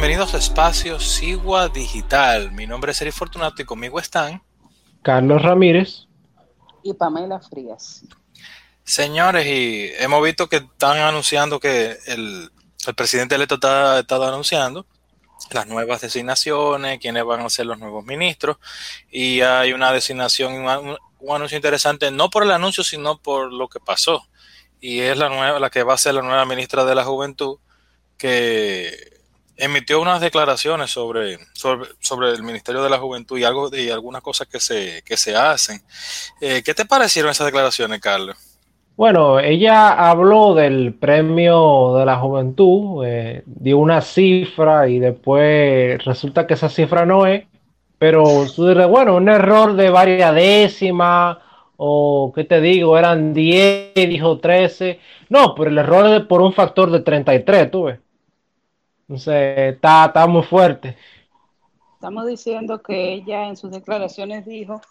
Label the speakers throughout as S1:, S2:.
S1: bienvenidos a Espacio Sigua Digital. Mi nombre es Eri Fortunato y conmigo están
S2: Carlos Ramírez
S3: y Pamela Frías.
S1: Señores, y hemos visto que están anunciando que el, presidente electo está, estado anunciando las nuevas designaciones, quiénes van a ser los nuevos ministros, y hay una designación, un, un anuncio interesante, no por el anuncio, sino por lo que pasó. Y es la nueva, la que va a ser la nueva ministra de la Juventud, que emitió unas declaraciones sobre, sobre, el Ministerio de la Juventud y algo y algunas cosas que se, que se hacen. Eh, ¿Qué te parecieron esas declaraciones, Carlos?
S2: Bueno, ella habló del premio de la juventud, eh, dio una cifra y después resulta que esa cifra no es, pero tú dices, bueno, un error de varias décimas, o qué te digo, eran 10, dijo 13. No, pero el error es por un factor de 33, tú ves. Entonces, está, está muy fuerte.
S3: Estamos diciendo que ella en sus declaraciones dijo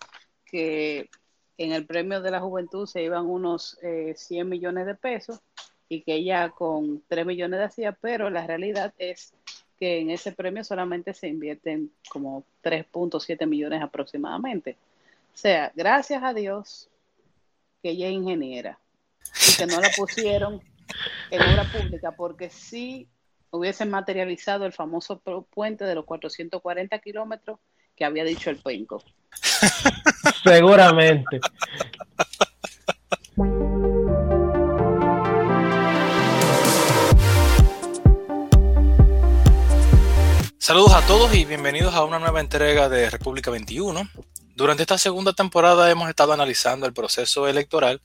S3: que en el premio de la juventud se iban unos 100 eh, millones de pesos y que ella con 3 millones de hacía, pero la realidad es que en ese premio solamente se invierten como 3.7 millones aproximadamente. O sea, gracias a Dios que ella es ingeniera y que no la pusieron en obra pública, porque sí hubiesen materializado el famoso puente de los 440 kilómetros que había dicho el Penco.
S2: Seguramente.
S1: Saludos a todos y bienvenidos a una nueva entrega de República 21. Durante esta segunda temporada hemos estado analizando el proceso electoral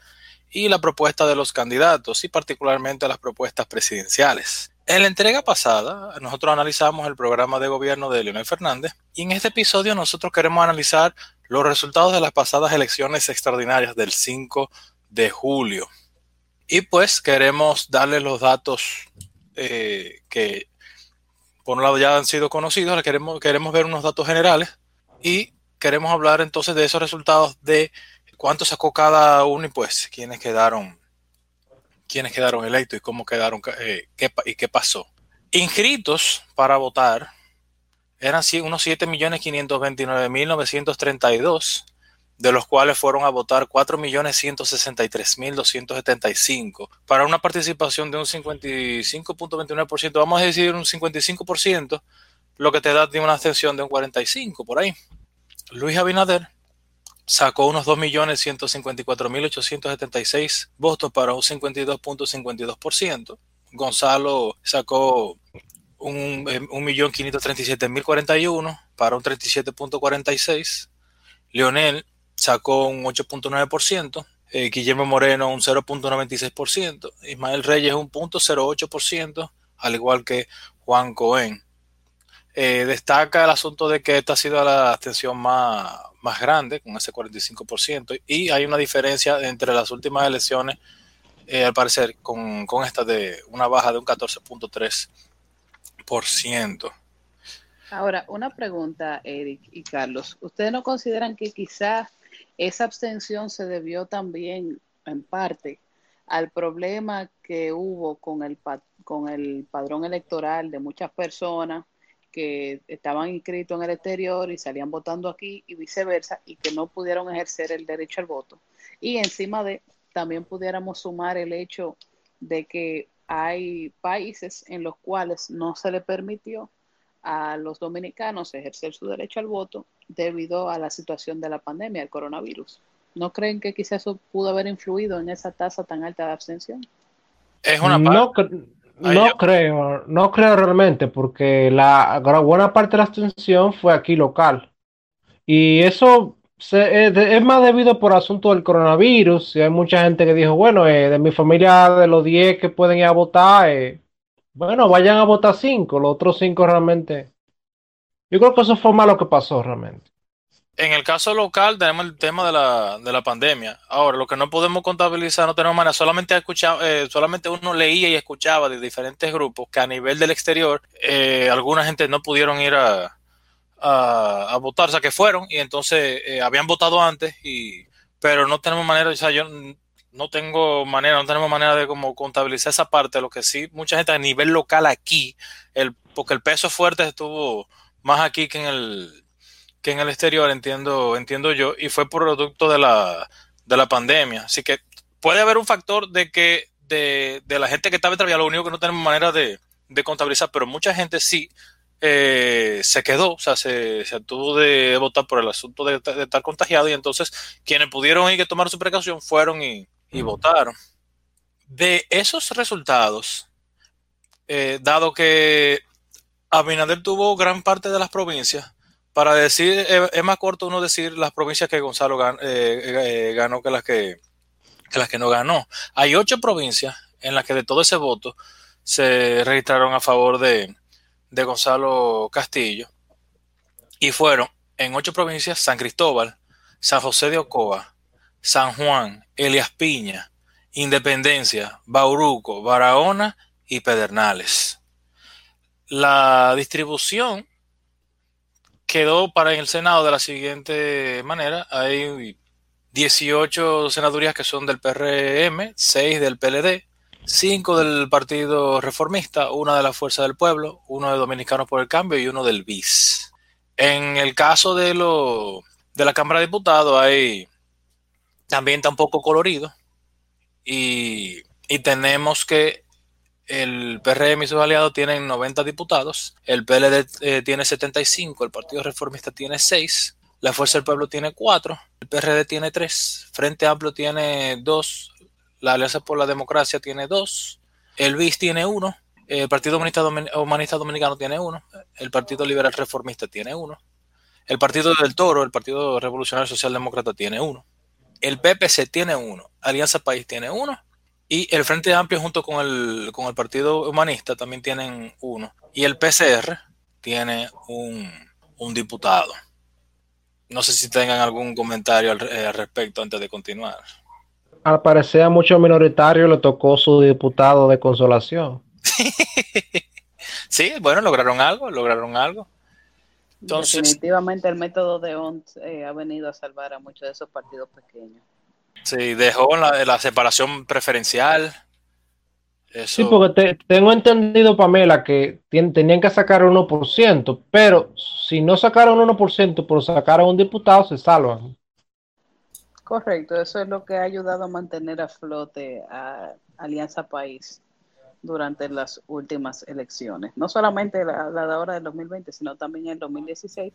S1: y la propuesta de los candidatos y particularmente las propuestas presidenciales. En la entrega pasada, nosotros analizamos el programa de gobierno de Leonel Fernández y en este episodio nosotros queremos analizar los resultados de las pasadas elecciones extraordinarias del 5 de julio. Y pues queremos darle los datos eh, que por un lado ya han sido conocidos, queremos, queremos ver unos datos generales y queremos hablar entonces de esos resultados de cuánto sacó cada uno y pues quiénes quedaron quiénes quedaron electos y cómo quedaron eh, qué, y qué pasó. Inscritos para votar eran unos 7.529.932, de los cuales fueron a votar 4.163.275, para una participación de un 55.29%, vamos a decir un 55%, lo que te da una abstención de un 45% por ahí. Luis Abinader sacó unos 2.154.876 votos para un 52.52%. Gonzalo sacó un, 1.537.041 eh, para un 37.46%. Leonel sacó un 8.9%. Eh, Guillermo Moreno un 0.96%. Ismael Reyes un 0.08%, al igual que Juan Cohen. Eh, destaca el asunto de que esta ha sido la abstención más, más grande, con ese 45%, y hay una diferencia entre las últimas elecciones, eh, al parecer, con, con esta de una baja de un 14.3%.
S3: Ahora, una pregunta, Eric y Carlos. ¿Ustedes no consideran que quizás esa abstención se debió también, en parte, al problema que hubo con el, con el padrón electoral de muchas personas que estaban inscritos en el exterior y salían votando aquí y viceversa y que no pudieron ejercer el derecho al voto. Y encima de, también pudiéramos sumar el hecho de que hay países en los cuales no se le permitió a los dominicanos ejercer su derecho al voto debido a la situación de la pandemia, el coronavirus. ¿No creen que quizás eso pudo haber influido en esa tasa tan alta de abstención?
S2: Es una no creo, no creo realmente, porque la buena parte de la abstención fue aquí local. Y eso es, más debido por asunto del coronavirus. Y hay mucha gente que dijo, bueno, eh, de mi familia, de los 10 que pueden ir a votar, eh, bueno, vayan a votar 5, los otros 5 realmente. Yo creo que eso fue más lo que pasó realmente.
S1: En el caso local tenemos el tema de la, de la pandemia. Ahora, lo que no podemos contabilizar, no tenemos manera, solamente, escuchado, eh, solamente uno leía y escuchaba de diferentes grupos que a nivel del exterior, eh, alguna gente no pudieron ir a, a, votar, o sea, que fueron y entonces eh, habían votado antes, y pero no tenemos manera, o sea, yo no tengo manera, no tenemos manera de como contabilizar esa parte, lo que sí, mucha gente a nivel local aquí, el porque el peso fuerte estuvo más aquí que en el, que en el exterior, entiendo, entiendo yo, y fue producto de la, de la pandemia. Así que puede haber un factor de que de, la gente que estaba todavía lo único que no tenemos manera de, contabilizar, pero mucha gente sí eh, se quedó, o sea, se, se tuvo de votar por el asunto de, estar contagiado y entonces quienes pudieron ir que tomar su precaución fueron y, votaron. De esos resultados, eh, dado que Abinader tuvo gran parte de las provincias, para decir, es, más corto uno decir las provincias que Gonzalo eh, ganó que las que que las que no ganó. Hay ocho provincias en las que de todo ese voto se registraron a favor de, Gonzalo Castillo y fueron en ocho provincias San Cristóbal, San José de Ocoa, San Juan, Elias Piña, Independencia, Bauruco, Barahona y Pedernales. La distribución quedó para el Senado de la siguiente manera. Hay 18 senadurías que son del PRM, 6 del PLD, 5 del Partido Reformista, una de la Fuerza del Pueblo, uno de Dominicanos por el Cambio y uno del BIS. En el caso de, lo, de la Cámara de Diputados hay también tan poco colorido y, y tenemos que el PRM y sus aliados tienen 90 diputados, el PLD eh, tiene 75, el Partido Reformista tiene 6, la Fuerza del Pueblo tiene 4, el PRD tiene tres, Frente Amplio tiene dos, la Alianza por la Democracia tiene dos, el BIS tiene uno, el Partido Humanista, Dominicano tiene uno, el Partido Liberal Reformista tiene uno, el Partido del Toro, el Partido Revolucionario Socialdemócrata tiene uno, el PPC tiene uno, Alianza País tiene uno, y el Frente Amplio junto con el, con el Partido Humanista también tienen uno, y el PCR tiene un, un diputado. No sé si tengan algún comentario eh, al, respecto antes de continuar.
S2: Al parecer a muchos minoritarios le tocó su diputado de consolación.
S1: sí, bueno, lograron algo, lograron algo.
S3: Definitivamente el método de ONT eh, ha venido a salvar a muchos de esos partidos pequeños.
S1: Sí, dejó la, la separación preferencial,
S2: Sí, porque tengo entendido, Pamela, que tenían que sacar 1%, pero si no sacaron 1%, por sacar a un diputado, se salvan.
S3: Correcto, eso es lo que ha ayudado a mantener a flote a Alianza País durante las últimas elecciones. No solamente la, la de ahora del 2020, sino también en el 2016.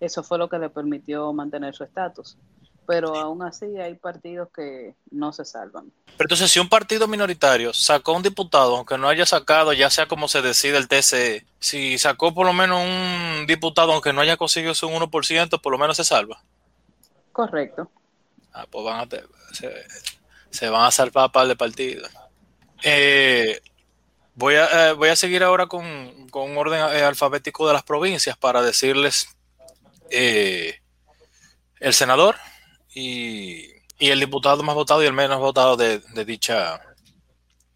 S3: Eso fue lo que le permitió mantener su estatus pero aún así hay partidos que no se salvan.
S1: Pero entonces, si un partido minoritario sacó un diputado, aunque no haya sacado, ya sea como se decide el TCE, si sacó por lo menos un diputado, aunque no haya conseguido su 1%, por lo menos se salva.
S3: Correcto.
S1: Ah, pues van a se, van a salvar a par de partidos. Eh, voy, a, eh, voy a seguir ahora con, un orden eh, alfabético de las provincias para decirles el senador, y, el diputado más votado y el menos votado de, dicha,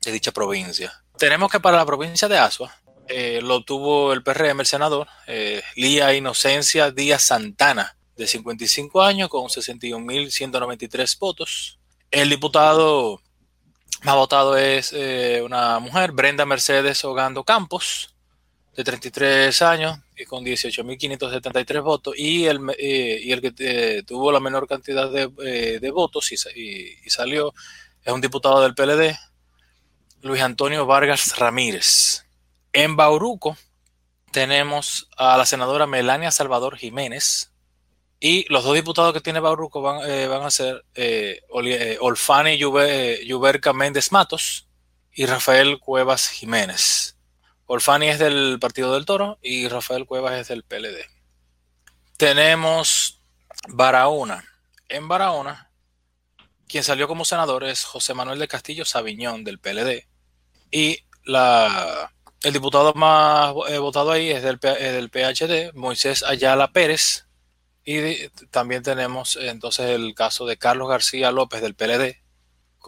S1: de dicha provincia. Tenemos que para la provincia de Asua eh, lo tuvo el PRM, el senador, eh, Lía Inocencia Díaz Santana, de 55 años, con 61.193 votos. El diputado más votado es eh, una mujer, Brenda Mercedes Ogando Campos, de 33 años y con 18.573 votos y el, eh, y el que eh, tuvo la menor cantidad de, eh, votos y, salió es un diputado del PLD, Luis Antonio Vargas Ramírez. En Bauruco tenemos a la senadora Melania Salvador Jiménez y los dos diputados que tiene Bauruco van, van a ser Olfani Yuberca Méndez Matos y Rafael Cuevas Jiménez. Olfani es del Partido del Toro y Rafael Cuevas es del PLD. Tenemos Barahona. En Barahona, quien salió como senador es José Manuel de Castillo Sabiñón del PLD. Y la, el diputado más eh, votado ahí es del, PHD, Moisés Ayala Pérez. Y también tenemos entonces el caso de Carlos García López del PLD,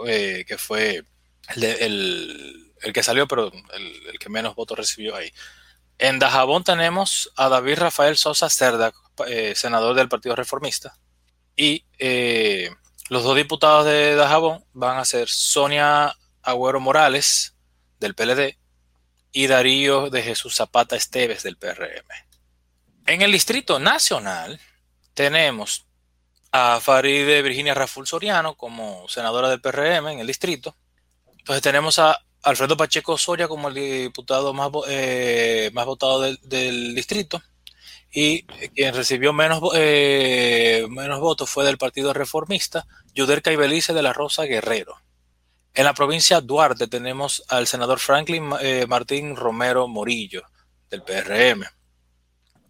S1: eh, que fue el, el el que salió, pero el, que menos votos recibió ahí. En Dajabón tenemos a David Rafael Sosa Cerda, eh, senador del Partido Reformista. Y eh, los dos diputados de Dajabón van a ser Sonia Agüero Morales, del PLD, y Darío de Jesús Zapata Esteves del PRM. En el Distrito Nacional tenemos a Faride Virginia Raful Soriano como senadora del PRM en el distrito. Entonces tenemos a Alfredo Pacheco Soria como el diputado más, eh, más votado del, distrito y quien recibió menos, eh, menos votos fue del Partido Reformista, Yuderca Ibelice de la Rosa Guerrero. En la provincia Duarte tenemos al senador Franklin eh, Martín Romero Morillo del PRM.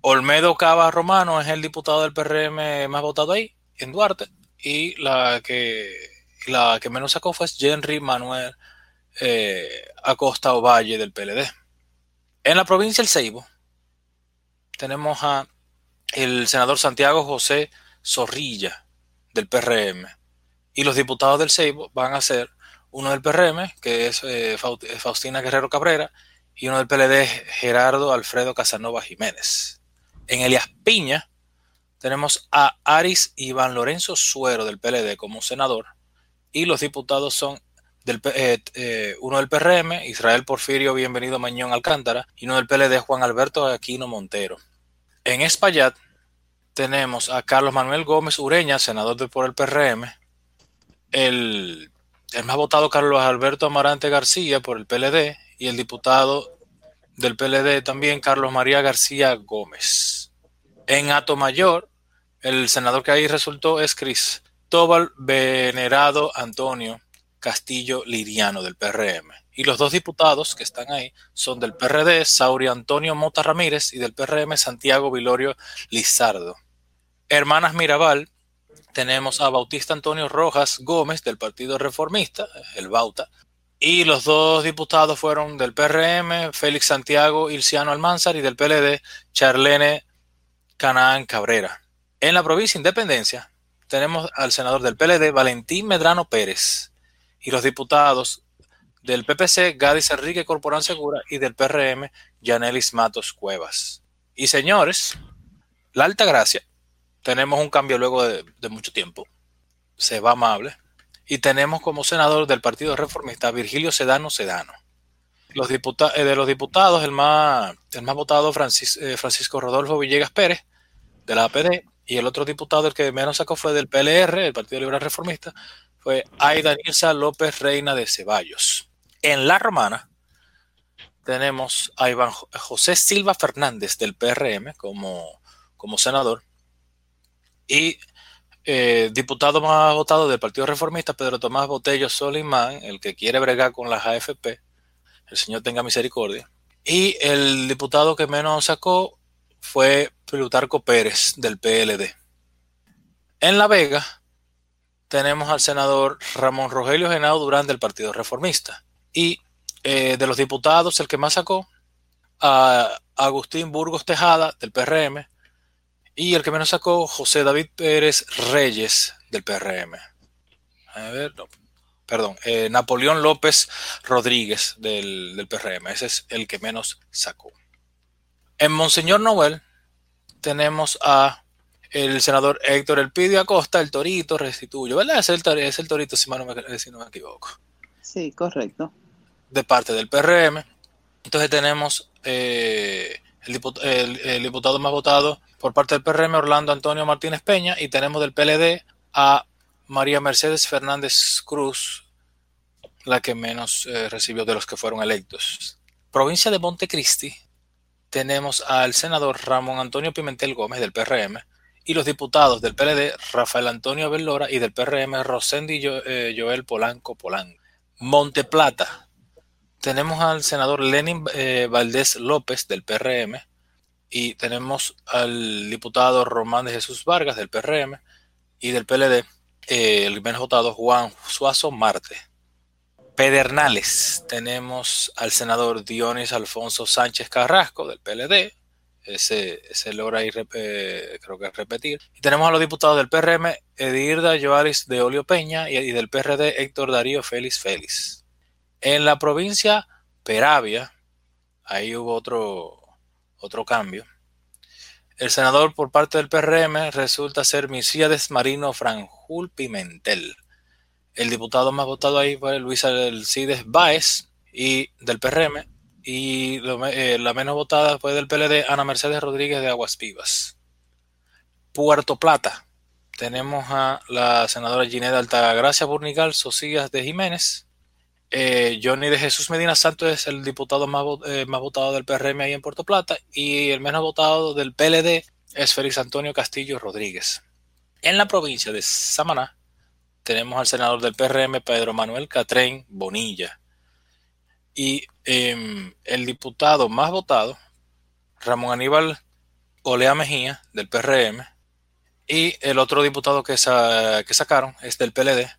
S1: Olmedo Cava Romano es el diputado del PRM más votado ahí, en Duarte, y la que, la que menos sacó fue Henry Manuel eh, Acosta Ovalle del PLD. En la provincia del Ceibo tenemos a el senador Santiago José Zorrilla del PRM y los diputados del Ceibo van a ser uno del PRM, que es eh, Faustina Guerrero Cabrera, y uno del PLD, Gerardo Alfredo Casanova Jiménez. En Elias Piña tenemos a Aris Iván Lorenzo Suero del PLD como senador, y los diputados son del, eh, eh, uno del PRM, Israel Porfirio Bienvenido Mañón Alcántara, y uno del PLD, Juan Alberto Aquino Montero. En Espaillat tenemos a Carlos Manuel Gómez Ureña, senador por el PRM, el el más votado Carlos Alberto Amarante García por el PLD y el diputado del PLD también Carlos María García Gómez. En Ato Mayor, el senador que ahí resultó es Cristóbal Venerado Antonio Castillo Liriano del PRM. Y los dos diputados que están ahí son del PRD, Sauri Antonio Mota Ramírez, y del PRM, Santiago Vilorio Lizardo. Hermanas Mirabal, tenemos a Bautista Antonio Rojas Gómez del Partido Reformista, el Bauta, y los dos diputados fueron del PRM, Félix Santiago Ilciano Almanzar, y del PLD, Charlene Canaán Cabrera. En la provincia de Independencia tenemos al senador del PLD, Valentín Medrano Pérez, y los diputados del PPC, Gadis Enrique Corporán Segura, y del PRM, Yanelis Matos Cuevas. Y señores, la Alta Gracia tenemos un cambio luego de, mucho tiempo. Se va amable. Y tenemos como senador del Partido Reformista Virgilio Sedano Sedano. Los eh, de los diputados, el más, el más votado eh, Francisco Rodolfo Villegas Pérez, de la APD, y el otro diputado, el que menos sacó fue del PLR, el Partido Liberal Reformista, fue Aida Nilsa López Reina de Ceballos. En La Romana tenemos a Iván José Silva Fernández del PRM como, como senador, y eh, diputado más votado del Partido Reformista, Pedro Tomás Botello Solimán, el que quiere bregar con las AFP, el señor tenga misericordia. Y el diputado que menos sacó fue Plutarco Pérez del PLD. En La Vega tenemos al senador Ramón Rogelio Genao Durán del Partido Reformista. Y eh, de los diputados, el que más sacó, a Agustín Burgos Tejada del PRM, y el que menos sacó, José David Pérez Reyes del PRM. A ver, perdón, eh, Napoleón López Rodríguez del, del, PRM. Ese es el que menos sacó. En Monseñor Noel tenemos a el senador Héctor Elpidio Acosta, el Torito, restituyo, ¿verdad? Es el, es el Torito, si, no me, si no me equivoco.
S3: Sí, correcto.
S1: De parte del PRM. Entonces tenemos eh, el, diputado más votado por parte del PRM, Orlando Antonio Martínez Peña, y tenemos del PLD a María Mercedes Fernández Cruz, la que menos eh, recibió de los que fueron electos. Provincia de Montecristi, tenemos al senador Ramón Antonio Pimentel Gómez del PRM y los diputados del PLD Rafael Antonio Bellora y del PRM Rosendi eh, Joel Polanco Polanco. Monteplata, tenemos al senador Lenin eh, Valdés López del PRM y tenemos al diputado Román de Jesús Vargas del PRM y del PLD, eh, el menos votado Juan Suazo Marte. Pedernales, tenemos al senador Dionis Alfonso Sánchez Carrasco del PLD, ese, ese ahí, eh, creo que repetir. Y tenemos a los diputados del PRM, Edirda Joaris de Olio Peña y, y del PRD Héctor Darío Félix Félix. En la provincia Peravia, ahí hubo otro, otro cambio. El senador por parte del PRM resulta ser Misíades Marino Franjul Pimentel. El diputado más votado ahí fue Luis Alcides Báez y del PRM, y eh, la menos votada fue del PLD, Ana Mercedes Rodríguez de Aguas Vivas. Puerto Plata, tenemos a la senadora Gineda Altagracia Burnigal Socias de Jiménez. Eh, Johnny de Jesús Medina Santos es el diputado más, eh, más, votado del PRM ahí en Puerto Plata y el menos votado del PLD es Félix Antonio Castillo Rodríguez. En la provincia de Samaná tenemos al senador del PRM Pedro Manuel Catrén Bonilla. Y em, el diputado más votado, Ramón Aníbal Olea Mejía, del PRM. Y el otro diputado que, que sacaron es del PLD,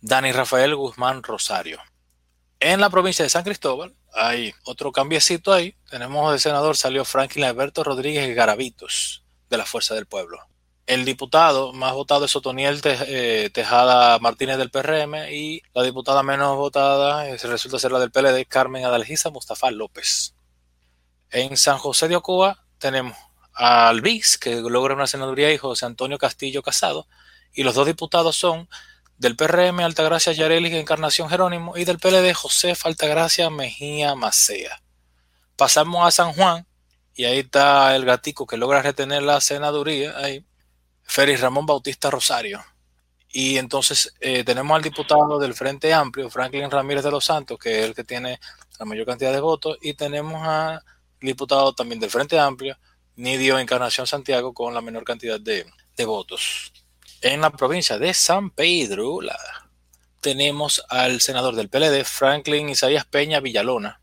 S1: Dani Rafael Guzmán Rosario. En la provincia de San Cristóbal hay otro cambiecito ahí. Tenemos el senador, salió Franklin Alberto Rodríguez Garavitos, de la Fuerza del Pueblo. El diputado más votado es Otoniel eh, Tejada Martínez del PRM y la diputada menos votada eh, resulta ser la del PLD, Carmen Adalgisa Mustafa López. En San José de Ocoa tenemos a Alvis, que logra una senaduría, y José Antonio Castillo Casado, y los dos diputados son del PRM Altagracia Yareli Encarnación Jerónimo y del PLD José Altagracia Mejía Macea. Pasamos a San Juan y ahí está el gatico que logra retener la senaduría ahí Félix Ramón Bautista Rosario. Y entonces eh, tenemos al diputado del Frente Amplio, Franklin Ramírez de los Santos, que es el que tiene la mayor cantidad de votos, y tenemos al diputado también del Frente Amplio, Nidio Encarnación Santiago, con la menor cantidad de, votos. En la provincia de San Pedro tenemos al senador del PLD, Franklin Isaías Peña Villalona.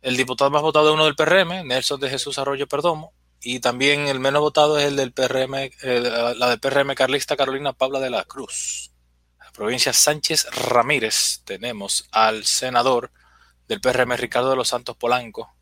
S1: El diputado más votado es uno del PRM, Nelson de Jesús Arroyo Perdomo, y también el menos votado es el del PRM, eh, la del PRM carlista Carolina Pabla de la Cruz. La provincia Sánchez Ramírez tenemos al senador del PRM Ricardo de los Santos Polanco.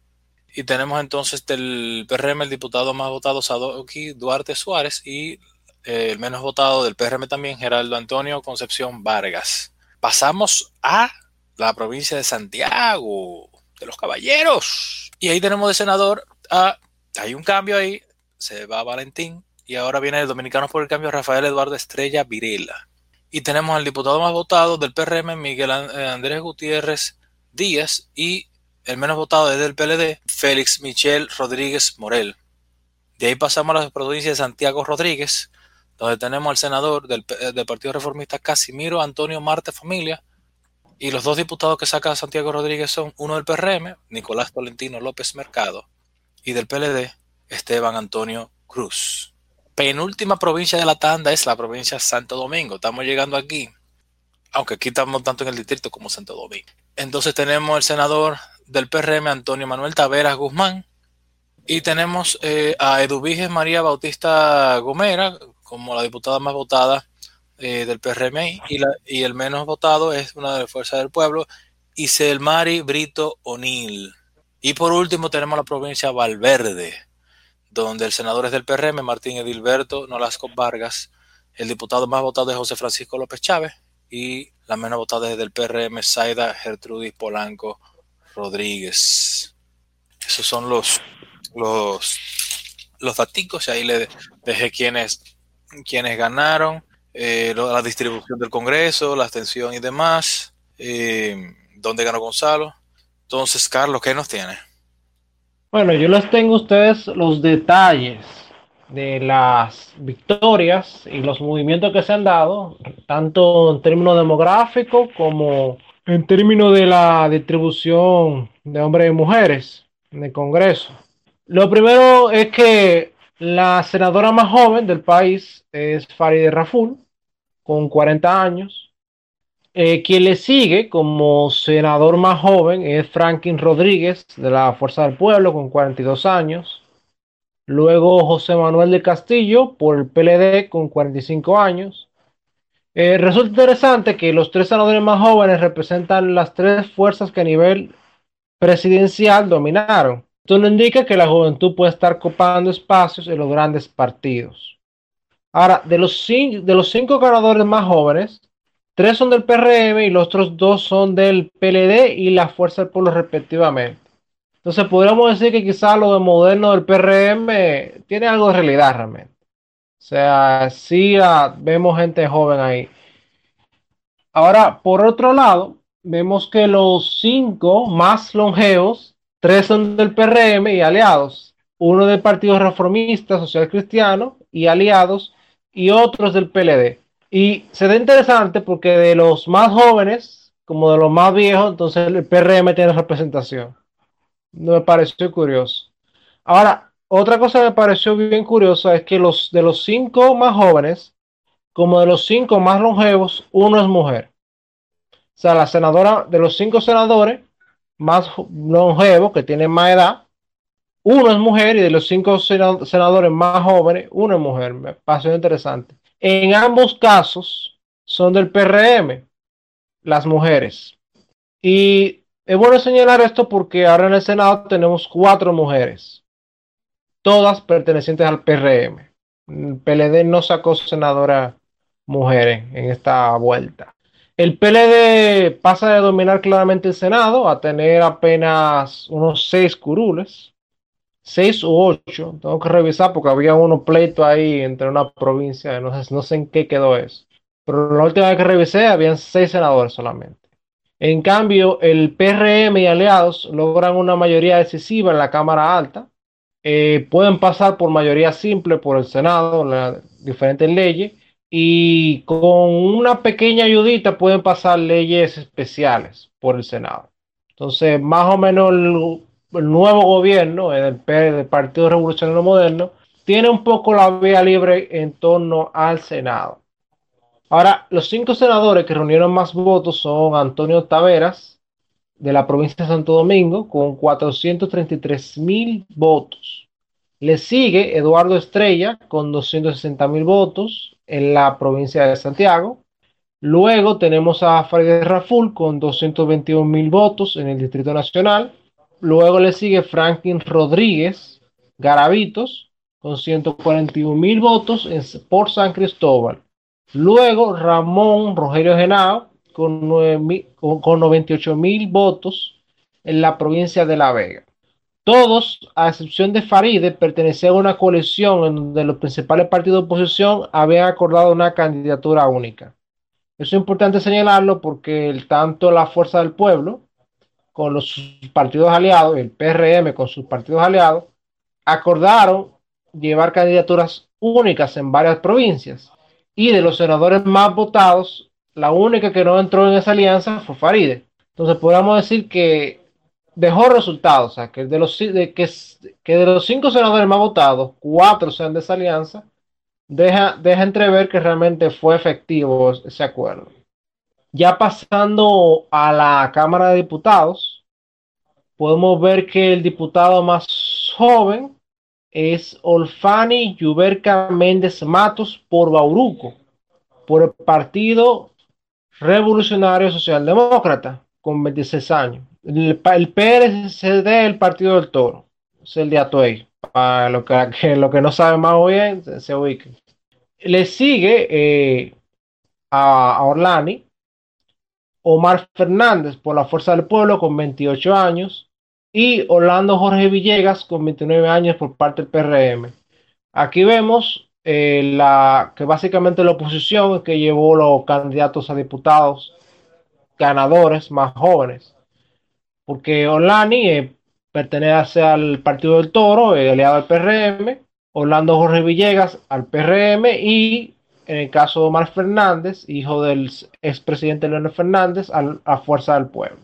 S1: Y tenemos entonces del PRM el diputado más votado Sadoki Duarte Suárez y eh, el menos votado del PRM también Geraldo Antonio Concepción Vargas. Pasamos a la provincia de Santiago, de los Caballeros. Y ahí tenemos de senador a hay un cambio ahí, se va Valentín y ahora viene el dominicano por el cambio Rafael Eduardo Estrella Virela. Y tenemos al diputado más votado del PRM, Miguel eh, Andrés Gutiérrez Díaz, y el menos votado es del PLD, Félix Michel Rodríguez Morel. De ahí pasamos a la provincia de Santiago Rodríguez, donde tenemos al senador del, del Partido Reformista Casimiro Antonio Marte Familia, y los dos diputados que saca Santiago Rodríguez son uno del PRM, Nicolás Tolentino López Mercado, y del PLD, Esteban Antonio Cruz. Penúltima provincia de la tanda es la provincia de Santo Domingo. Estamos llegando aquí, aunque aquí estamos tanto en el distrito como Santo Domingo. Entonces tenemos el senador del PRM, Antonio Manuel Taveras Guzmán, y tenemos eh, a Eduviges María Bautista Gomera como la diputada más votada eh, del PRM y, y, el menos votado es una de las fuerzas del pueblo, Iselmari Brito O'Neill. Y por último tenemos la provincia Valverde, donde el senador es del PRM, Martín Edilberto Nolasco Vargas, el diputado más votado es José Francisco López Chávez y la menos votada es del PRM, Zaida Gertrudis Polanco Rodríguez. Esos son los los los y ahí le dejé quienes, quienes ganaron, eh, la distribución del Congreso, la abstención y demás, eh, dónde ganó Gonzalo. Entonces, Carlos, ¿qué nos tiene?
S2: Bueno, yo les tengo a ustedes los detalles de las victorias y los movimientos que se han dado, tanto en términos demográficos como en términos de la distribución de hombres y mujeres en el Congreso. Lo primero es que la senadora más joven del país es Farideh Raful, con 40 años. Eh, quien le sigue como senador más joven es Franklin Rodríguez de la Fuerza del Pueblo con 42 años. Luego José Manuel de Castillo por el PLD con 45 años. Eh, resulta interesante que los tres senadores más jóvenes representan las tres fuerzas que a nivel presidencial dominaron. Esto no indica que la juventud puede estar copando espacios en los grandes partidos. Ahora, de los, de los cinco ganadores más jóvenes, Tres son del PRM y los otros dos son del PLD y la Fuerza del Pueblo respectivamente. Entonces podríamos decir que quizás lo de moderno del PRM tiene algo de realidad realmente. O sea, sí ah, vemos gente joven ahí. Ahora, por otro lado, vemos que los cinco más longevos tres son del PRM y aliados, uno del Partido Reformista Social Cristiano y aliados, y otros del PLD. Y se da interesante porque de los más jóvenes, como de los más viejos, entonces el PRM tiene representación. Me pareció curioso. Ahora, otra cosa que me pareció bien curiosa es que los de los cinco más jóvenes, como de los cinco más longevos, uno es mujer. O sea, la senadora de los cinco senadores más longevos, que tienen más edad, uno es mujer y de los cinco senadores más jóvenes, uno es mujer. Me pareció interesante. En ambos casos son del PRM, las mujeres. Y es bueno señalar esto porque ahora en el Senado tenemos cuatro mujeres, todas pertenecientes al PRM. El PLD no sacó senadora mujeres en esta vuelta. El PLD pasa de dominar claramente el Senado a tener apenas unos seis curules seis u ocho, tengo que revisar porque había uno pleito ahí entre una provincia, no sé, no sé en qué quedó eso. Pero la última vez que revisé habían seis senadores solamente. En cambio, el PRM y aliados logran una mayoría decisiva en la Cámara Alta. Eh, pueden pasar por mayoría simple por el Senado, las diferentes leyes, y con una pequeña ayudita pueden pasar leyes especiales por el Senado. Entonces, más o menos el nuevo gobierno, el, Partido Revolucionario Moderno, tiene un poco la vía libre en torno al Senado. Ahora, los cinco senadores que reunieron más votos son Antonio Taveras, de la provincia de Santo Domingo, con 433 mil votos. Le sigue Eduardo Estrella, con 260 mil votos en la provincia de Santiago. Luego tenemos a Farideh Raful con 221 mil votos en el Distrito Nacional. Luego le sigue Franklin Rodríguez Garavitos con 141 mil votos por San Cristóbal. Luego Ramón Rogelio Genao con, con, 98 mil votos en la provincia de La Vega. Todos, a excepción de Faride, pertenecían a una coalición en donde los principales partidos de oposición habían acordado una candidatura única. Eso es importante señalarlo porque tanto la Fuerza del Pueblo con los partidos aliados, el PRM con sus partidos aliados, acordaron llevar candidaturas únicas en varias provincias. Y de los senadores más votados, la única que no entró en esa alianza fue Faride. Entonces podríamos decir que dejó resultados, o sea, que de los, que, de los cinco senadores más votados, cuatro sean de esa alianza, deja, deja entrever que realmente fue efectivo ese acuerdo. Ya pasando a la Cámara de Diputados, podemos ver que el diputado más joven es Olfani Yuberca Méndez Matos por Bauruco, por el Partido Revolucionario Socialdemócrata, con 26 años. El, el PRCD el Partido del Toro, es el de Atuey, para lo que, lo que no sabe más bien, se, ubique. Le sigue eh, a, a Orlani, Omar Fernández por la Fuerza del Pueblo con 28 años y Orlando Jorge Villegas con 29 años por parte del PRM. Aquí vemos eh, la, que básicamente la oposición es que llevó los candidatos a diputados ganadores más jóvenes, porque Orlani eh, pertenece al Partido del Toro, eh, aliado al PRM, Orlando Jorge Villegas al PRM y en el caso de Omar Fernández, hijo del expresidente Leonel Fernández, a, Fuerza del Pueblo.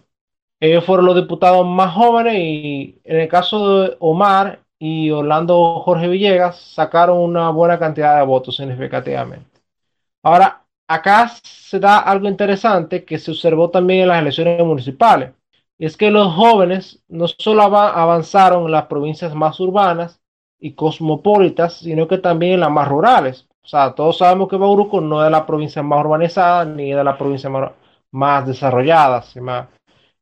S2: Ellos fueron los diputados más jóvenes y en el caso de Omar y Orlando Jorge Villegas sacaron una buena cantidad de votos significativamente. Ahora, acá se da algo interesante que se observó también en las elecciones municipales. Y es que los jóvenes no solo avanzaron en las provincias más urbanas y cosmopolitas, sino que también en las más rurales. O sea, todos sabemos que Bauruco no es la provincia más urbanizada ni de la provincia más, desarrollada,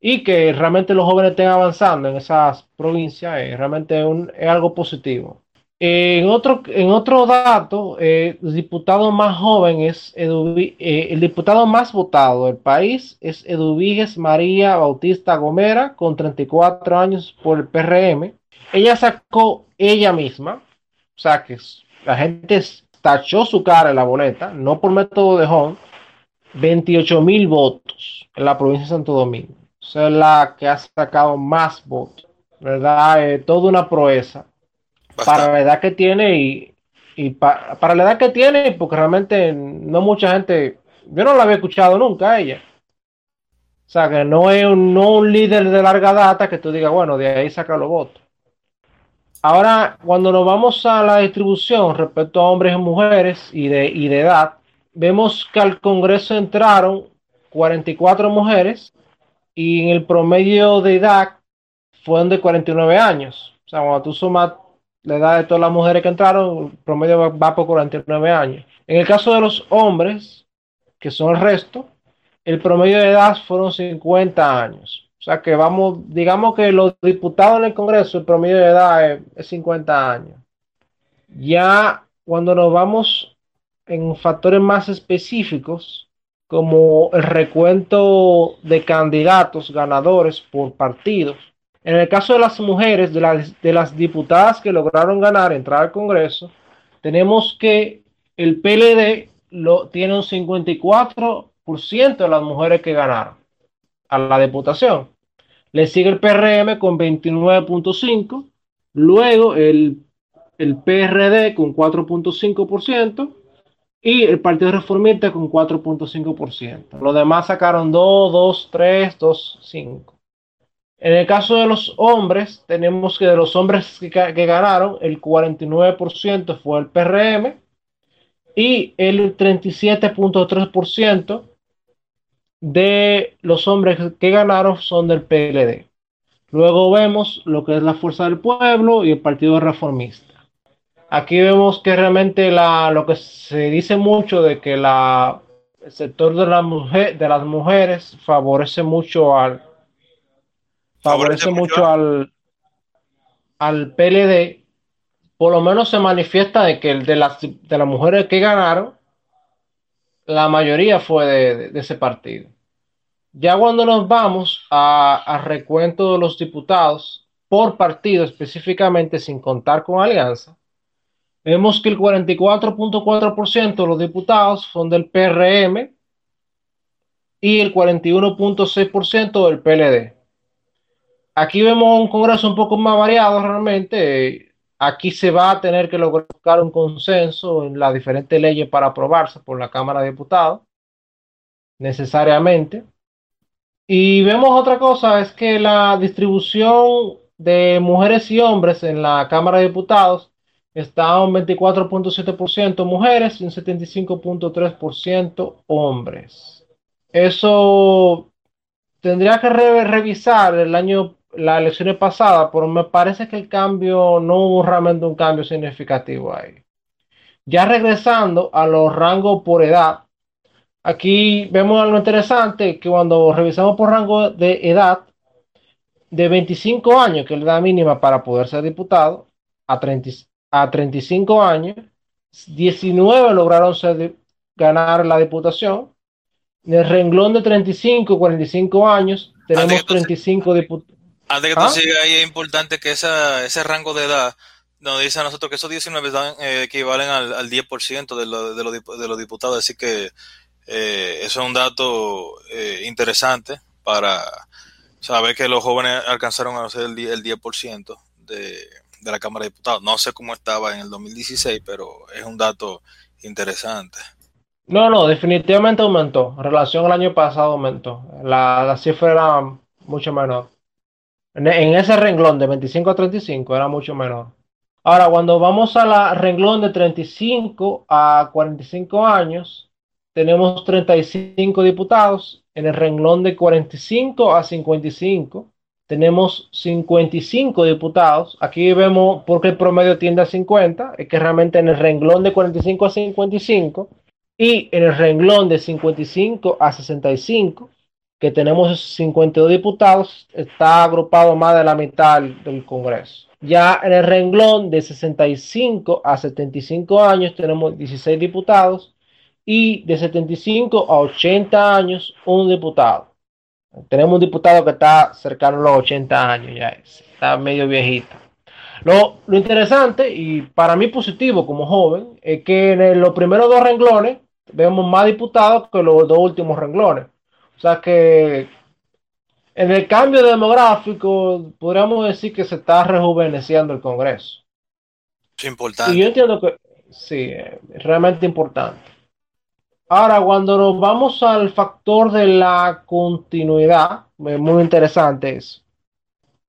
S2: y que realmente los jóvenes estén avanzando en esas provincias es realmente es algo positivo. En otro, en otro dato, eh, el diputado más joven es eh, el diputado más votado del país es Eduviges María Bautista Gomera con 34 años por el PRM. Ella sacó ella misma, o sea que la gente es tachó su cara en la boleta, no por método de Home, 28 mil votos en la provincia de Santo Domingo. O sea, la que ha sacado más votos. ¿verdad? Eh, toda una proeza para la edad que tiene y, y para la edad que tiene, porque realmente no mucha gente, yo no la había escuchado nunca a ella. O sea, que no es un, no un líder de larga data que tú digas, bueno, de ahí saca los votos. Ahora, cuando nos vamos a la distribución respecto a hombres y mujeres y de, y de edad, vemos que al Congreso entraron 44 mujeres y en el promedio de edad fueron de 49 años. O sea, cuando tú sumas la edad de todas las mujeres que entraron, el promedio va por 49 años. En el caso de los hombres, que son el resto, el promedio de edad fueron 50 años. O sea que vamos, digamos que los diputados en el Congreso, el promedio de edad es, 50 años. Ya cuando nos vamos en factores más específicos, como el recuento de candidatos ganadores por partidos. En el caso de las mujeres, de las, diputadas que lograron ganar, entrar al Congreso, tenemos que el PLD tiene un 54% de las mujeres que ganaron a la diputación. Le sigue el PRM con 29.5%, luego el, el PRD con 4.5%, y el Partido Reformista con 4.5%. Los demás sacaron 2, 2, 3, 2, 5. En el caso de los hombres, tenemos que de los hombres que, que ganaron, el 49% fue el PRM y el 37.3% de los hombres que ganaron son del PLD. Luego vemos lo que es la Fuerza del Pueblo y el Partido Reformista. Aquí vemos que realmente la, lo que se dice mucho de que la, el sector de, la mujer, de las mujeres favorece mucho al favorece, mucho, al al PLD, por lo menos se manifiesta de que el de las, de las mujeres que ganaron, la mayoría fue de, ese partido. Ya cuando nos vamos a, a, recuento de los diputados por partido específicamente sin contar con alianza, vemos que el 44.4% de los diputados son del PRM y el 41.6% del PLD. Aquí vemos un Congreso un poco más variado realmente. Aquí se va a tener que lograr un consenso en las diferentes leyes para aprobarse por la Cámara de Diputados, necesariamente. Y vemos otra cosa, es que la distribución de mujeres y hombres en la Cámara de Diputados está un 24.7% mujeres y un 75.3% hombres. Eso tendría que revisar el año, las elecciones pasadas, pero me parece que el cambio no hubo realmente un cambio significativo ahí. Ya regresando a los rangos por edad, aquí vemos algo interesante que cuando revisamos por rango de edad, de 25 años, que es la edad mínima para poder ser diputado, a 30, a 35 años, 19 lograron ganar la diputación. En el renglón de 35 45 años, tenemos 35 diputados.
S1: Antes que tú ¿Ah? sigas ahí, es importante que ese rango de edad nos dice a nosotros que esos 19 eh, equivalen al, 10% de, de, los diputados, así que eh, eso es un dato eh, interesante para saber que los jóvenes alcanzaron a ser el, el 10% de, de la Cámara de Diputados. No sé cómo estaba en el 2016, pero es un dato interesante.
S2: No, no, definitivamente aumentó. En relación al año pasado aumentó. La, cifra era mucho menor. En, ese renglón de 25 a 35 era mucho menor. Ahora, cuando vamos a la renglón de 35 a 45 años, tenemos 35 diputados. En el renglón de 45 a 55 tenemos 55 diputados. Aquí vemos por qué el promedio tiende a 50, es que realmente en el renglón de 45 a 55 y en el renglón de 55 a 65, que tenemos 52 diputados, está agrupado más de la mitad del Congreso. Ya en el renglón de 65 a 75 años tenemos 16 diputados y de 75 a 80 años un diputado. Tenemos un diputado que está cercano a los 80 años ya, está medio viejito. Lo, lo interesante y para mí positivo como joven es que en los primeros dos renglones vemos más diputados que los dos últimos renglones. O sea que en el cambio demográfico, podríamos decir que se está rejuveneciendo el Congreso.
S1: Es importante.
S2: Y yo entiendo que sí, realmente importante. Ahora, cuando nos vamos al factor de la continuidad, muy interesante es,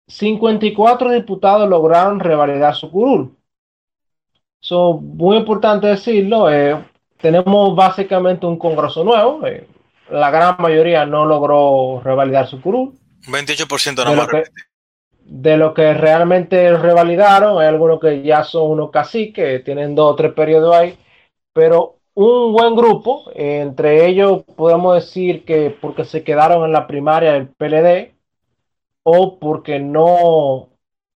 S2: 54 diputados lograron revalidar su curul. Son muy importante decirlo, eh, tenemos básicamente un Congreso nuevo, eh, la gran mayoría no logró revalidar su curul.
S1: 28% no.
S2: De lo que realmente revalidaron, hay algunos que ya son unos caciques, tienen dos o tres periodos ahí, pero un buen grupo, entre ellos podemos decir que porque se quedaron en la primaria del PLD o porque no,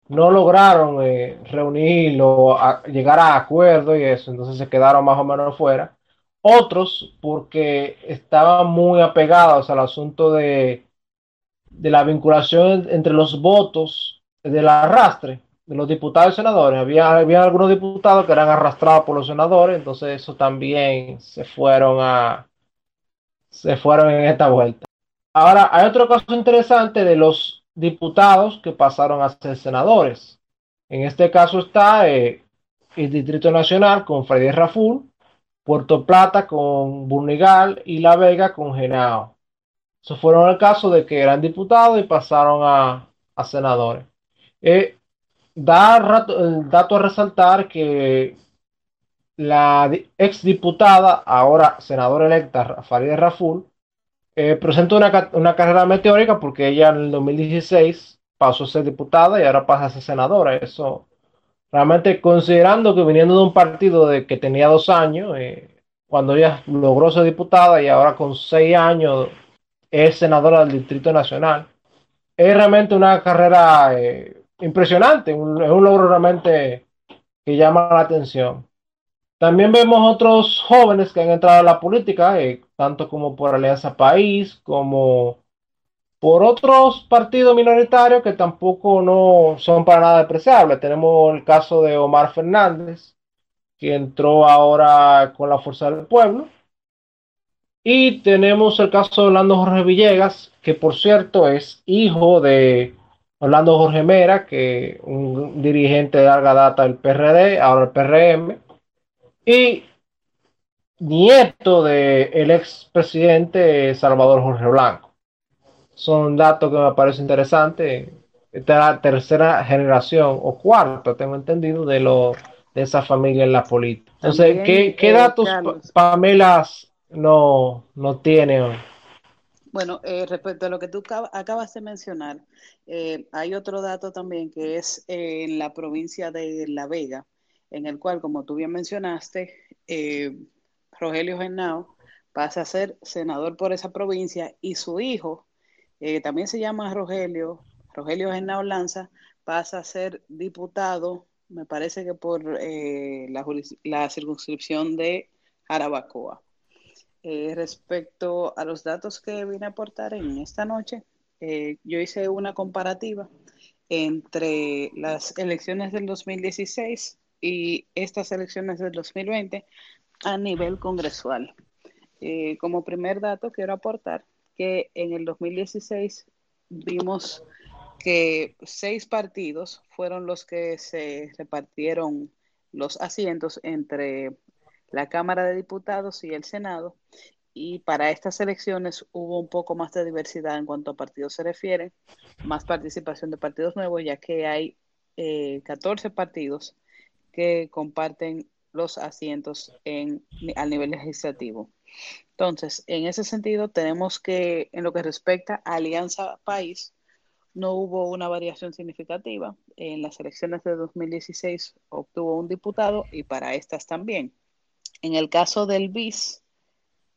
S2: no lograron eh, reunirlo, llegar a acuerdo y eso, entonces se quedaron más o menos fuera. Otros porque estaban muy apegados al asunto de, de la vinculación entre los votos del arrastre de los diputados y senadores. Había, había algunos diputados que eran arrastrados por los senadores, entonces eso también se fueron a se fueron en esta vuelta. Ahora, hay otro caso interesante de los diputados que pasaron a ser senadores. En este caso está eh, el Distrito Nacional con Freddy Raful, Puerto Plata con Burnigal y La Vega con Genao. Eso fueron el caso de que eran diputados y pasaron a, senadores. Eh, da el dato a resaltar que la ex diputada, ahora senadora electa, Farideh Raful, eh, presenta una, una, carrera meteórica porque ella en el 2016 pasó a ser diputada y ahora pasa a ser senadora. Eso realmente considerando que viniendo de un partido de que tenía dos años, eh, cuando ella logró ser diputada y ahora con seis años es senadora del Distrito Nacional, es realmente una carrera eh, impresionante, es un logro realmente que llama la atención. También vemos otros jóvenes que han entrado a la política, eh, tanto como por Alianza País, como por otros partidos minoritarios que tampoco no son para nada despreciables. Tenemos el caso de Omar Fernández, que entró ahora con la Fuerza del Pueblo. Y tenemos el caso de Orlando Jorge Villegas, que por cierto es hijo de Orlando Jorge Mera, que un dirigente de larga data del PRD, ahora el PRM, y nieto del el expresidente Salvador Jorge Blanco son datos que me parece interesante. Esta es la tercera generación o cuarta, tengo entendido, de lo, de esa familia en la política. Entonces, ¿qué, qué eh, datos Pamela no, no tiene?
S3: Bueno, eh, respecto a lo que tú acabas de mencionar, eh, hay otro dato también que es en la provincia de La Vega, en el cual, como tú bien mencionaste, Rogelio Genao pasa a ser senador por esa provincia y su hijo, eh, también se llama Rogelio, Rogelio Genao Lanza, pasa a ser diputado, me parece que por eh, la, circunscripción de Jarabacoa. Eh, respecto a los datos que vine a aportar en esta noche, yo hice una comparativa entre las elecciones del 2016 y estas elecciones del 2020 a nivel congresual. como primer dato quiero aportar que en el 2016 vimos que seis partidos fueron los que se repartieron los asientos entre la Cámara de Diputados y el Senado. Y para estas elecciones hubo un poco más de diversidad en cuanto a partidos se refiere, más participación de partidos nuevos, ya que hay 14 eh, partidos que comparten los asientos en, al nivel legislativo. Entonces, en ese sentido, tenemos que, en lo que respecta a Alianza País, no hubo una variación significativa. En las elecciones de 2016 obtuvo un diputado y para estas también. En el caso del BIS,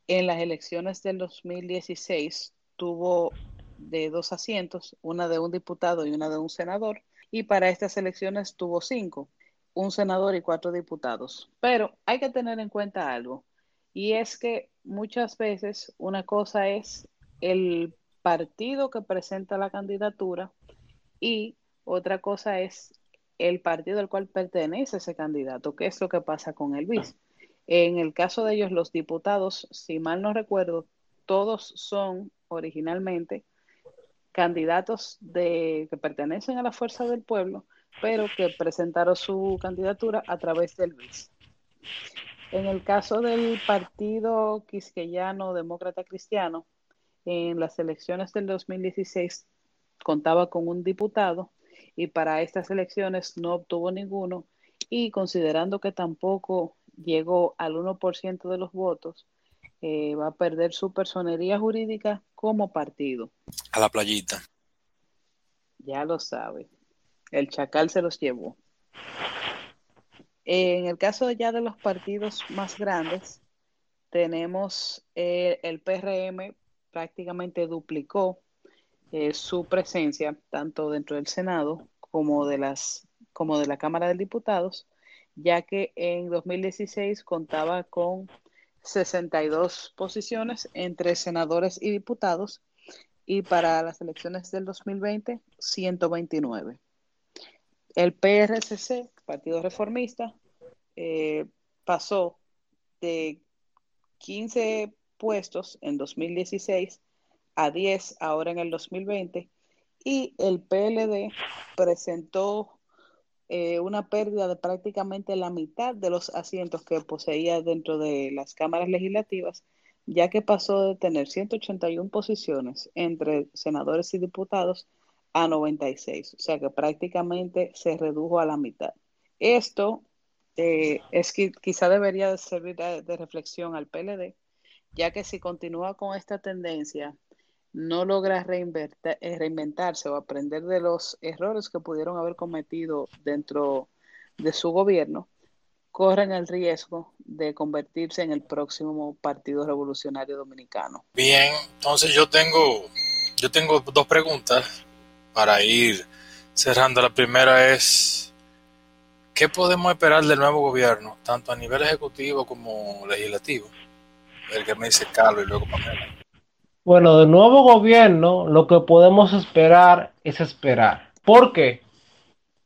S3: en las elecciones del 2016 tuvo de dos asientos, una de un diputado y una de un senador, y para estas elecciones tuvo cinco, un senador y cuatro diputados. Pero hay que tener en cuenta algo. Y es que muchas veces una cosa es el partido que presenta la candidatura y otra cosa es el partido al cual pertenece ese candidato, ¿Qué es lo que pasa con el BIS. En el caso de ellos, los diputados, si mal no recuerdo, todos son originalmente candidatos de, que pertenecen a la fuerza del pueblo, pero que presentaron su candidatura a través del BIS. En el caso del Partido Quisqueyano Demócrata Cristiano, en las elecciones del 2016 contaba con un diputado y para estas elecciones no obtuvo ninguno y considerando que tampoco llegó al 1% de los votos, eh, va a perder su personería jurídica como partido.
S1: A la playita.
S3: Ya lo sabe. El chacal se los llevó. En el caso ya de los partidos más grandes, tenemos eh, el PRM prácticamente duplicó eh, su presencia tanto dentro del Senado como de las como de la Cámara de Diputados, ya que en 2016 contaba con 62 posiciones entre senadores y diputados y para las elecciones del 2020 129. El PRCC, Partido Reformista, eh, pasó de 15 puestos en 2016 a 10 ahora en el 2020 y el PLD presentó eh, una pérdida de prácticamente la mitad de los asientos que poseía dentro de las cámaras legislativas, ya que pasó de tener 181 posiciones entre senadores y diputados a 96, o sea que prácticamente se redujo a la mitad. Esto eh, es que quizá debería servir de, reflexión al PLD, ya que si continúa con esta tendencia, no logra eh, reinventarse o aprender de los errores que pudieron haber cometido dentro de su gobierno, corren el riesgo de convertirse en el próximo Partido Revolucionario Dominicano.
S1: Bien, entonces yo tengo, yo tengo dos preguntas para ir cerrando. La primera es, ¿qué podemos esperar del nuevo gobierno, tanto a nivel ejecutivo como legislativo? El que me dice Carlos y luego Pamela.
S2: Bueno, del nuevo gobierno lo que podemos esperar es esperar. ¿Por qué?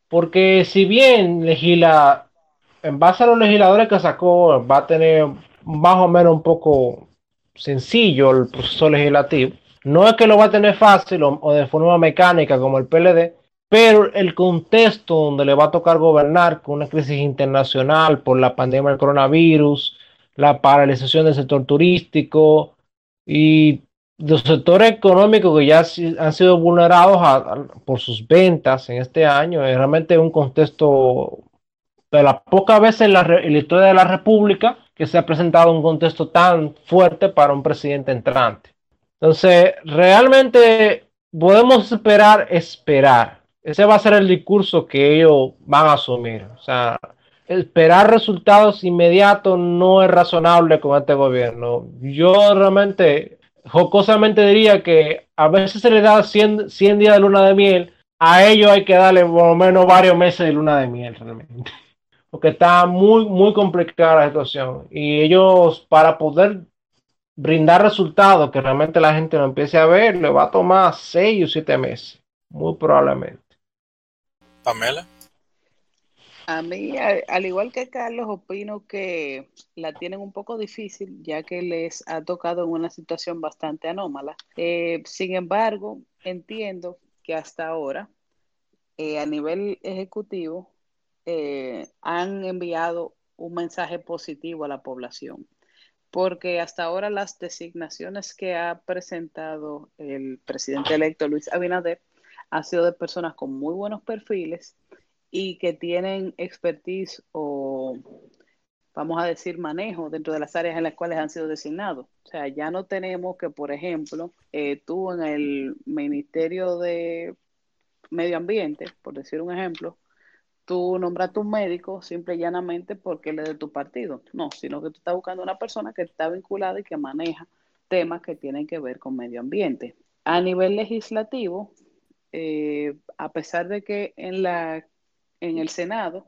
S2: Porque si bien en base a los legisladores que sacó, va a tener más o menos un poco sencillo el proceso legislativo. No es que lo va a tener fácil o, de forma mecánica como el PLD, pero el contexto donde le va a tocar gobernar con una crisis internacional por la pandemia del coronavirus, la paralización del sector turístico y los sectores económicos que ya han sido vulnerados por sus ventas en este año es realmente un contexto de las pocas veces en la, historia de la República que se ha presentado un contexto tan fuerte para un presidente entrante. Entonces, realmente podemos esperar, esperar. Ese va a ser el discurso que ellos van a asumir. O sea, esperar resultados inmediatos no es razonable con este gobierno. Yo realmente jocosamente diría que a veces se le da 100, 100 días de luna de miel, a ellos hay que darle por lo menos varios meses de luna de miel realmente. Porque está muy, muy complicada la situación. Y ellos, para poder brindar resultados que realmente la gente lo empiece a ver, le va a tomar 6 o 7 meses. Muy probablemente.
S1: Pamela.
S3: A mí, al, igual que Carlos, opino que la tienen un poco difícil, ya que les ha tocado en una situación bastante anómala. Eh, sin embargo, entiendo que hasta ahora, eh, a nivel ejecutivo, eh, han enviado un mensaje positivo a la población, porque hasta ahora las designaciones que ha presentado el presidente electo Luis Abinader han sido de personas con muy buenos perfiles y que tienen expertise o, vamos a decir, manejo dentro de las áreas en las cuales han sido designados. O sea, ya no tenemos que, por ejemplo, eh, tú en el Ministerio de Medio Ambiente, por decir un ejemplo, tú nombras a un médico simple y llanamente porque él es de tu partido. No, sino que tú estás buscando una persona que está vinculada y que maneja temas que tienen que ver con medio ambiente. A nivel legislativo, eh, a pesar de que en la en el Senado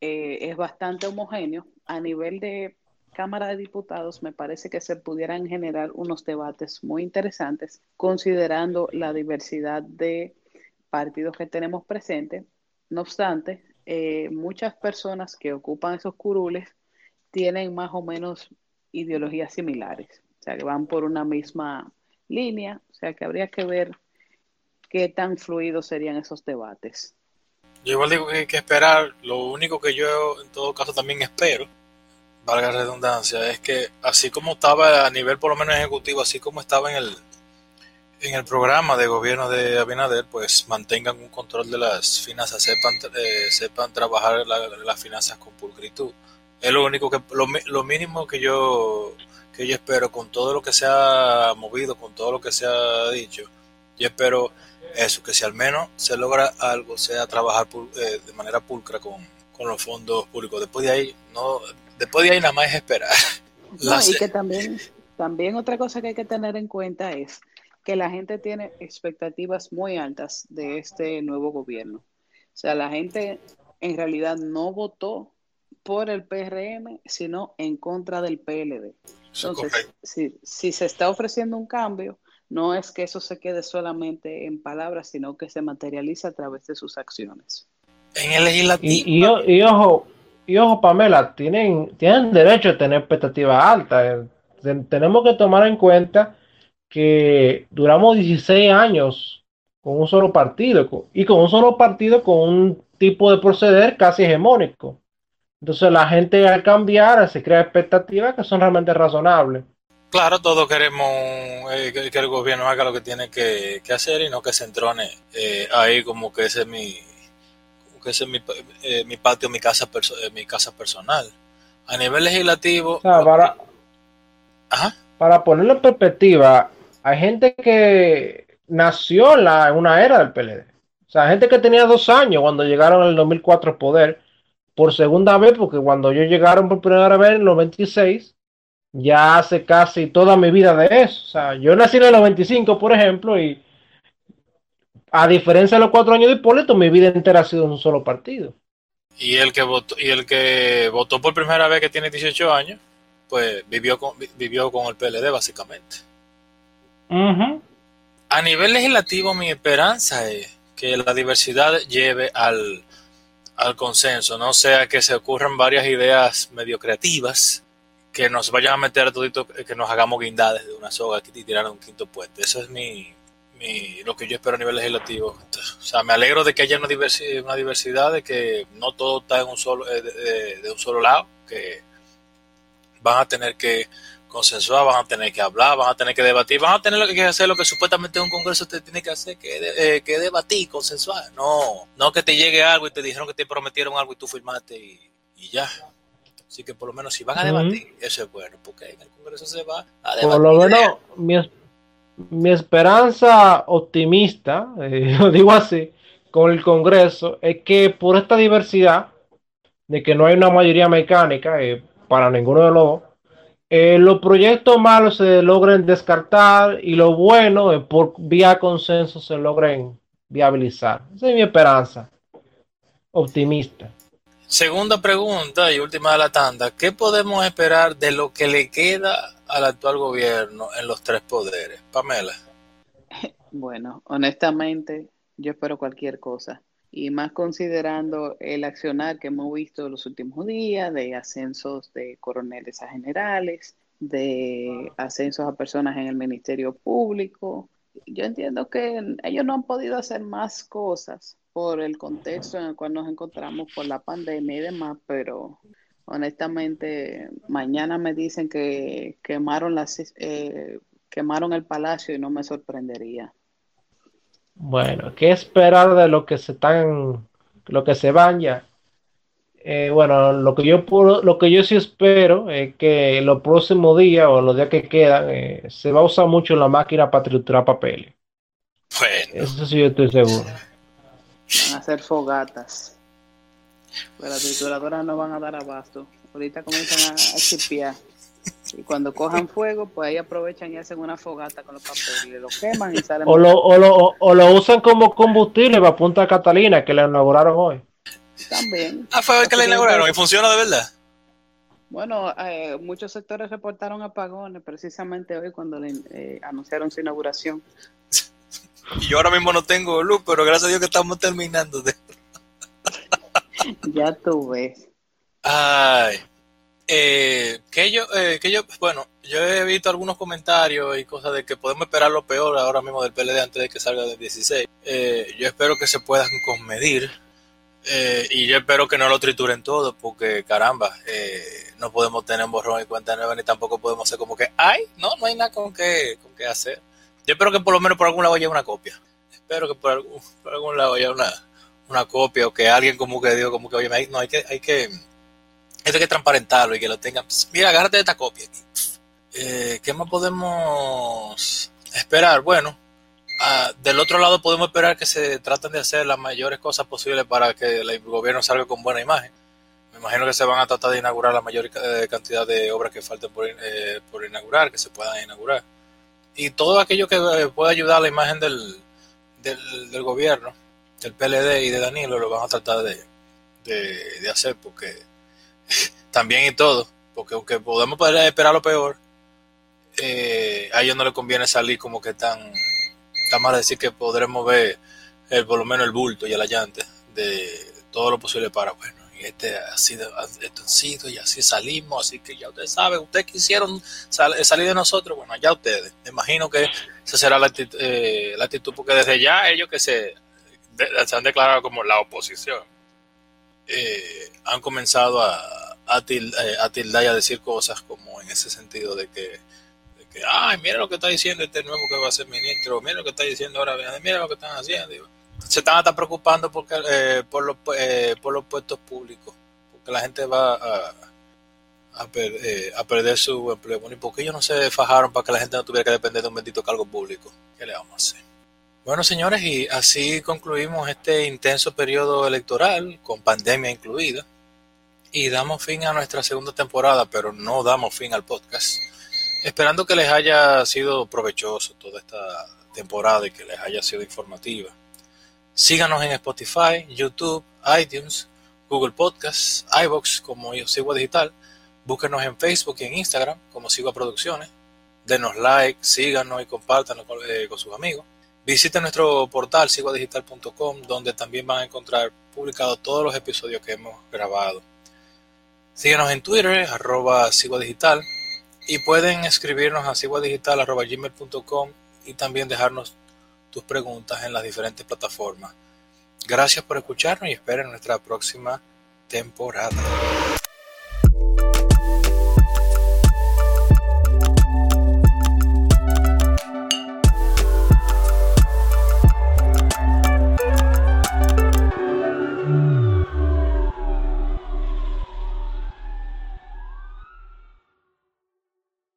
S3: eh, es bastante homogéneo. A nivel de Cámara de Diputados, me parece que se pudieran generar unos debates muy interesantes, considerando la diversidad de partidos que tenemos presentes. No obstante, eh, muchas personas que ocupan esos curules tienen más o menos ideologías similares, o sea, que van por una misma línea, o sea, que habría que ver qué tan fluidos serían esos debates.
S1: Yo igual digo que hay que esperar, lo único que yo en todo caso también espero, valga la redundancia, es que así como estaba a nivel por lo menos ejecutivo, así como estaba en el en el programa de gobierno de Abinader, pues mantengan un control de las finanzas, sepan, eh, sepan trabajar las finanzas con pulcritud. Es lo único que, lo, lo, mínimo que yo, que yo espero con todo lo que se ha movido, con todo lo que se ha dicho. Yo espero eso, que si al menos se logra algo, sea trabajar eh, de manera pulcra con, con, los fondos públicos. Después de ahí, no, después de ahí nada más es esperar.
S3: No, y que también, también otra cosa que hay que tener en cuenta es que la gente tiene expectativas muy altas de este nuevo gobierno. O sea, la gente en realidad no votó por el PRM, sino en contra del PLD. Entonces, si, si se está ofreciendo un cambio, no es que eso se quede solamente en palabras, sino que se materializa a través de sus acciones.
S1: En el legislativo.
S2: Y, y, ojo, y ojo, Pamela, tienen, tienen derecho a tener expectativas altas. Tenemos que tomar en cuenta que duramos 16 años con un solo partido y con un solo partido con un tipo de proceder casi hegemónico. Entonces la gente al cambiar se crea expectativas que son realmente razonables.
S1: Claro, todos queremos eh, que, el gobierno haga lo que tiene que, hacer y no que se entrone eh, ahí como que ese es mi, que ese es mi, eh, mi patio, mi casa, mi casa personal. A nivel legislativo...
S2: para, para ponerlo en perspectiva, hay gente que nació en, la, una era del PLD. O sea, gente que tenía dos años cuando llegaron en el 2004 al poder, por segunda vez, porque cuando ellos llegaron por primera vez en el 96, ya hace casi toda mi vida de eso. O sea, yo nací en el 95, por ejemplo, y a diferencia de los cuatro años de Hipólito, mi vida entera ha sido en un solo partido.
S1: Y el que votó, y el que votó por primera vez que tiene 18 años, pues vivió con, vivió con el PLD básicamente. A nivel legislativo, mi esperanza es que la diversidad lleve al, al consenso, no sea que se ocurran varias ideas medio creativas que nos vayan a meter a todito, que nos hagamos guindades de una soga y tirar un quinto puente. Eso es mi, mi, lo que yo espero a nivel legislativo. O sea, me alegro de que haya una diversidad, una diversidad de que no todo está en un solo, eh, de un solo lado, que van a tener que consensuar, van a tener que hablar, van a tener que debatir, van a tener que hacer lo que supuestamente un congreso te tiene que hacer, que, eh, que debatir, consensuar. No, no que te llegue algo y te dijeron que te prometieron algo y tú firmaste y, ya. Así que por lo menos si van a debatir, eso es bueno, porque en el congreso se va a debatir.
S2: Por lo menos mi, mi esperanza optimista, eh, lo digo así, con el congreso, es que por esta diversidad, de que no hay una mayoría mecánica eh, para ninguno de los dos, eh, los proyectos malos se logren descartar y lo bueno, eh, por vía consenso, se logren viabilizar. Esa es mi esperanza. Optimista.
S1: Segunda pregunta y última de la tanda. ¿Qué podemos esperar de lo que le queda al actual gobierno en los tres poderes? Pamela.
S3: Bueno, honestamente, yo espero cualquier cosa. Y más considerando el accionar que hemos visto los últimos días de ascensos de coroneles a generales, de ascensos a personas en el Ministerio Público. Yo entiendo que ellos no han podido hacer más cosas por el contexto en el cual nos encontramos por la pandemia y demás, pero honestamente mañana me dicen que quemaron las eh, quemaron el palacio y no me sorprendería.
S2: Bueno, ¿qué esperar de lo que se están, lo que se van ya? Eh, bueno, lo que yo lo que yo sí espero es que los próximos días o los días que quedan eh, se va a usar mucho la máquina para triturar papeles. Bueno. Eso sí yo estoy seguro.
S3: Van a hacer fogatas. Pero las trituradoras no van a dar abasto. Ahorita comienzan a, a y cuando cojan fuego, pues ahí aprovechan y hacen una fogata con los papeles, lo queman y salen.
S2: O lo, o lo, o lo usan como combustible para Punta Catalina, que le inauguraron hoy.
S3: También.
S1: Ah, fue el que le inauguraron y funciona de verdad.
S3: Bueno, eh, muchos sectores reportaron apagones precisamente hoy cuando le eh, anunciaron su inauguración.
S1: y yo ahora mismo no tengo luz, pero gracias a Dios que estamos terminando.
S3: ya tú ves.
S1: Ay. Eh, que yo, eh, que yo, bueno, yo he visto algunos comentarios y cosas de que podemos esperar lo peor ahora mismo del PLD antes de que salga del 16. Eh, yo espero que se puedan conmedir eh, y yo espero que no lo trituren todo porque caramba, no podemos tener borrón y cuenta nueva ni tampoco podemos hacer como que, ay, no, no hay nada con qué, con qué hacer. Yo espero que por lo menos por algún lado haya una copia. Espero que por algún, por algún lado haya una, una copia o que alguien como que diga como que, oye, no, hay que, hay que hay que transparentarlo y que lo tengan. Mira, agárrate esta copia aquí. Eh, ¿Qué más podemos esperar? Bueno, ah, del otro lado podemos esperar que se traten de hacer las mayores cosas posibles para que el gobierno salga con buena imagen. Me imagino que se van a tratar de inaugurar la mayor eh, cantidad de obras que falten por, eh, por inaugurar, que se puedan inaugurar. Y todo aquello que pueda ayudar a la imagen del, del, gobierno, del PLD y de Danilo, lo van a tratar de, de hacer porque también y todo, porque aunque podemos poder esperar lo peor, eh, a ellos no les conviene salir como que tan, tan mal decir que podremos ver el, por lo menos el bulto y el allante de todo lo posible para, bueno, este ha sido, esto ha sido y así salimos, así que ya ustedes saben, ustedes quisieron salir de nosotros, bueno, ya ustedes, me imagino que esa será la actitud, eh, porque desde ya ellos que se, han declarado como la oposición, eh, han comenzado a a, eh, tildar y a decir cosas como en ese sentido de que, ay, mira lo que está diciendo este nuevo que va a ser ministro, mira lo que está diciendo ahora, mira lo que están haciendo. Se están hasta preocupando porque, eh, por, los, eh, por los puestos públicos, porque la gente va a, a, perder su empleo. Bueno, ¿y por qué ellos no se fajaron para que la gente no tuviera que depender de un bendito cargo público? ¿Qué le vamos a hacer? Bueno, señores, y así concluimos este intenso periodo electoral, con pandemia incluida y damos fin a nuestra segunda temporada, pero no damos fin al podcast. Esperando que les haya sido provechoso toda esta temporada y que les haya sido informativa. Síganos en Spotify, YouTube, iTunes, Google Podcasts, iBox como yo Sigua Digital. Búsquenos en Facebook y en Instagram como Sigua Producciones. Denos like, síganos y compártanos con, eh, sus amigos. Visiten nuestro portal siguadigital.com donde también van a encontrar publicados todos los episodios que hemos grabado. Síguenos en Twitter, arroba Digital, y pueden escribirnos a gmail.com y también dejarnos tus preguntas en las diferentes plataformas. Gracias por escucharnos y esperen nuestra próxima temporada.